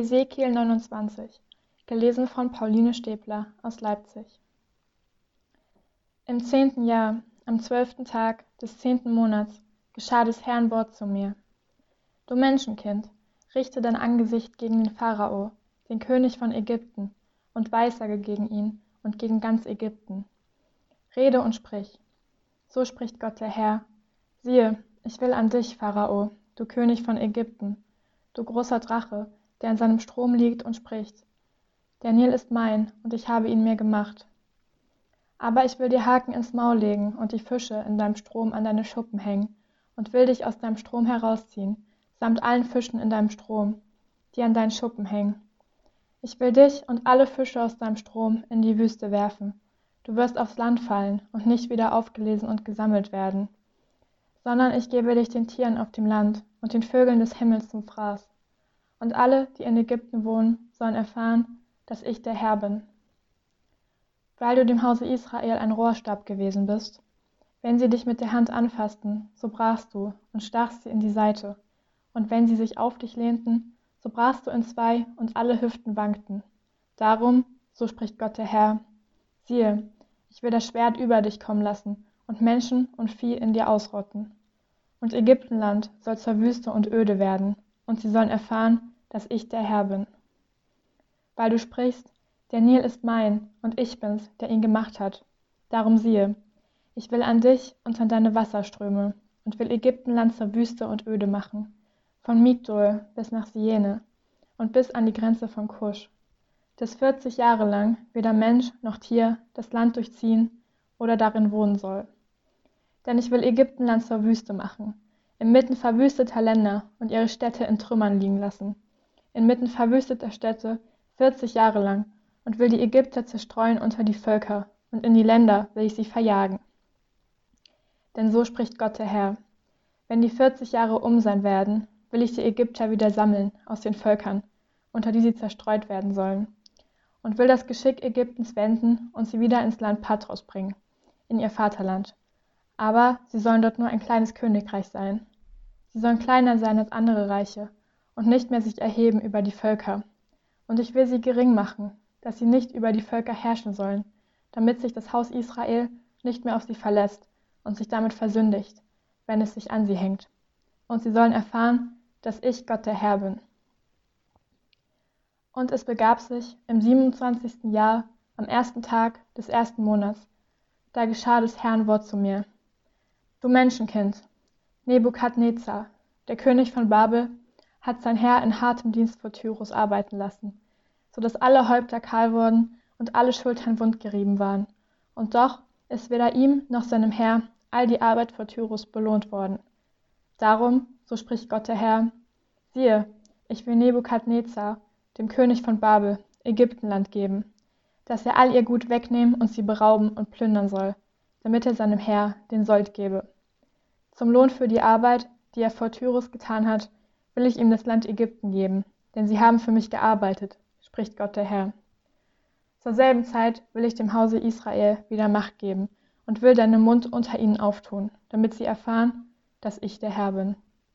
Hesekiel 29, gelesen von Pauline Stebler aus Leipzig. Im zehnten Jahr, am zwölften Tag des zehnten Monats, geschah des Herrn Wort zu mir. Du Menschenkind, richte dein Angesicht gegen den Pharao, den König von Ägypten, und weissage gegen ihn und gegen ganz Ägypten. Rede und sprich. So spricht Gott der Herr. Siehe, ich will an dich, Pharao, du König von Ägypten, du großer Drache, der an seinem Strom liegt und spricht. Der Nil ist mein, und ich habe ihn mir gemacht. Aber ich will dir Haken ins Maul legen und die Fische in deinem Strom an deine Schuppen hängen und will dich aus deinem Strom herausziehen, samt allen Fischen in deinem Strom, die an deinen Schuppen hängen. Ich will dich und alle Fische aus deinem Strom in die Wüste werfen. Du wirst aufs Land fallen und nicht wieder aufgelesen und gesammelt werden, sondern ich gebe dich den Tieren auf dem Land und den Vögeln des Himmels zum Fraß. Und alle, die in Ägypten wohnen, sollen erfahren, dass ich der Herr bin. Weil du dem Hause Israel ein Rohrstab gewesen bist, wenn sie dich mit der Hand anfassten, so brachst du und stachst sie in die Seite, und wenn sie sich auf dich lehnten, so brachst du in zwei und alle Hüften wankten. Darum, so spricht Gott der Herr, siehe, ich will das Schwert über dich kommen lassen und Menschen und Vieh in dir ausrotten. Und Ägyptenland soll zur Wüste und öde werden, und sie sollen erfahren, dass ich der Herr bin. Weil du sprichst, der Nil ist mein, und ich bin's, der ihn gemacht hat. Darum siehe, ich will an dich und an deine Wasserströme und will Ägyptenland zur Wüste und öde machen, von Migdol bis nach Siene und bis an die Grenze von Kusch, dass vierzig Jahre lang weder Mensch noch Tier das Land durchziehen oder darin wohnen soll. Denn ich will Ägyptenland zur Wüste machen, inmitten verwüsteter Länder und ihre Städte in Trümmern liegen lassen, inmitten verwüsteter Städte vierzig Jahre lang und will die Ägypter zerstreuen unter die Völker und in die Länder will ich sie verjagen. Denn so spricht Gott der Herr, wenn die vierzig Jahre um sein werden, will ich die Ägypter wieder sammeln aus den Völkern, unter die sie zerstreut werden sollen, und will das Geschick Ägyptens wenden und sie wieder ins Land Patros bringen, in ihr Vaterland. Aber sie sollen dort nur ein kleines Königreich sein. Sie sollen kleiner sein als andere Reiche und nicht mehr sich erheben über die Völker. Und ich will sie gering machen, dass sie nicht über die Völker herrschen sollen, damit sich das Haus Israel nicht mehr auf sie verlässt und sich damit versündigt, wenn es sich an sie hängt. Und sie sollen erfahren, dass ich Gott der Herr bin. Und es begab sich im 27. Jahr, am ersten Tag des ersten Monats, da geschah des Herrn Wort zu mir. Du Menschenkind, Nebukadnezar, der König von Babel, hat sein Herr in hartem Dienst vor Tyrus arbeiten lassen, so dass alle Häupter kahl wurden und alle Schultern wundgerieben waren. Und doch ist weder ihm noch seinem Herr all die Arbeit vor Tyrus belohnt worden. Darum, so spricht Gott der Herr, siehe, ich will Nebukadnezar, dem König von Babel, Ägyptenland geben, dass er all ihr Gut wegnehmen und sie berauben und plündern soll, damit er seinem Herr den Sold gebe. Zum Lohn für die Arbeit, die er vor Tyrus getan hat, will ich ihm das Land Ägypten geben, denn sie haben für mich gearbeitet, spricht Gott der Herr. Zur selben Zeit will ich dem Hause Israel wieder Macht geben und will deinen Mund unter ihnen auftun, damit sie erfahren, dass ich der Herr bin.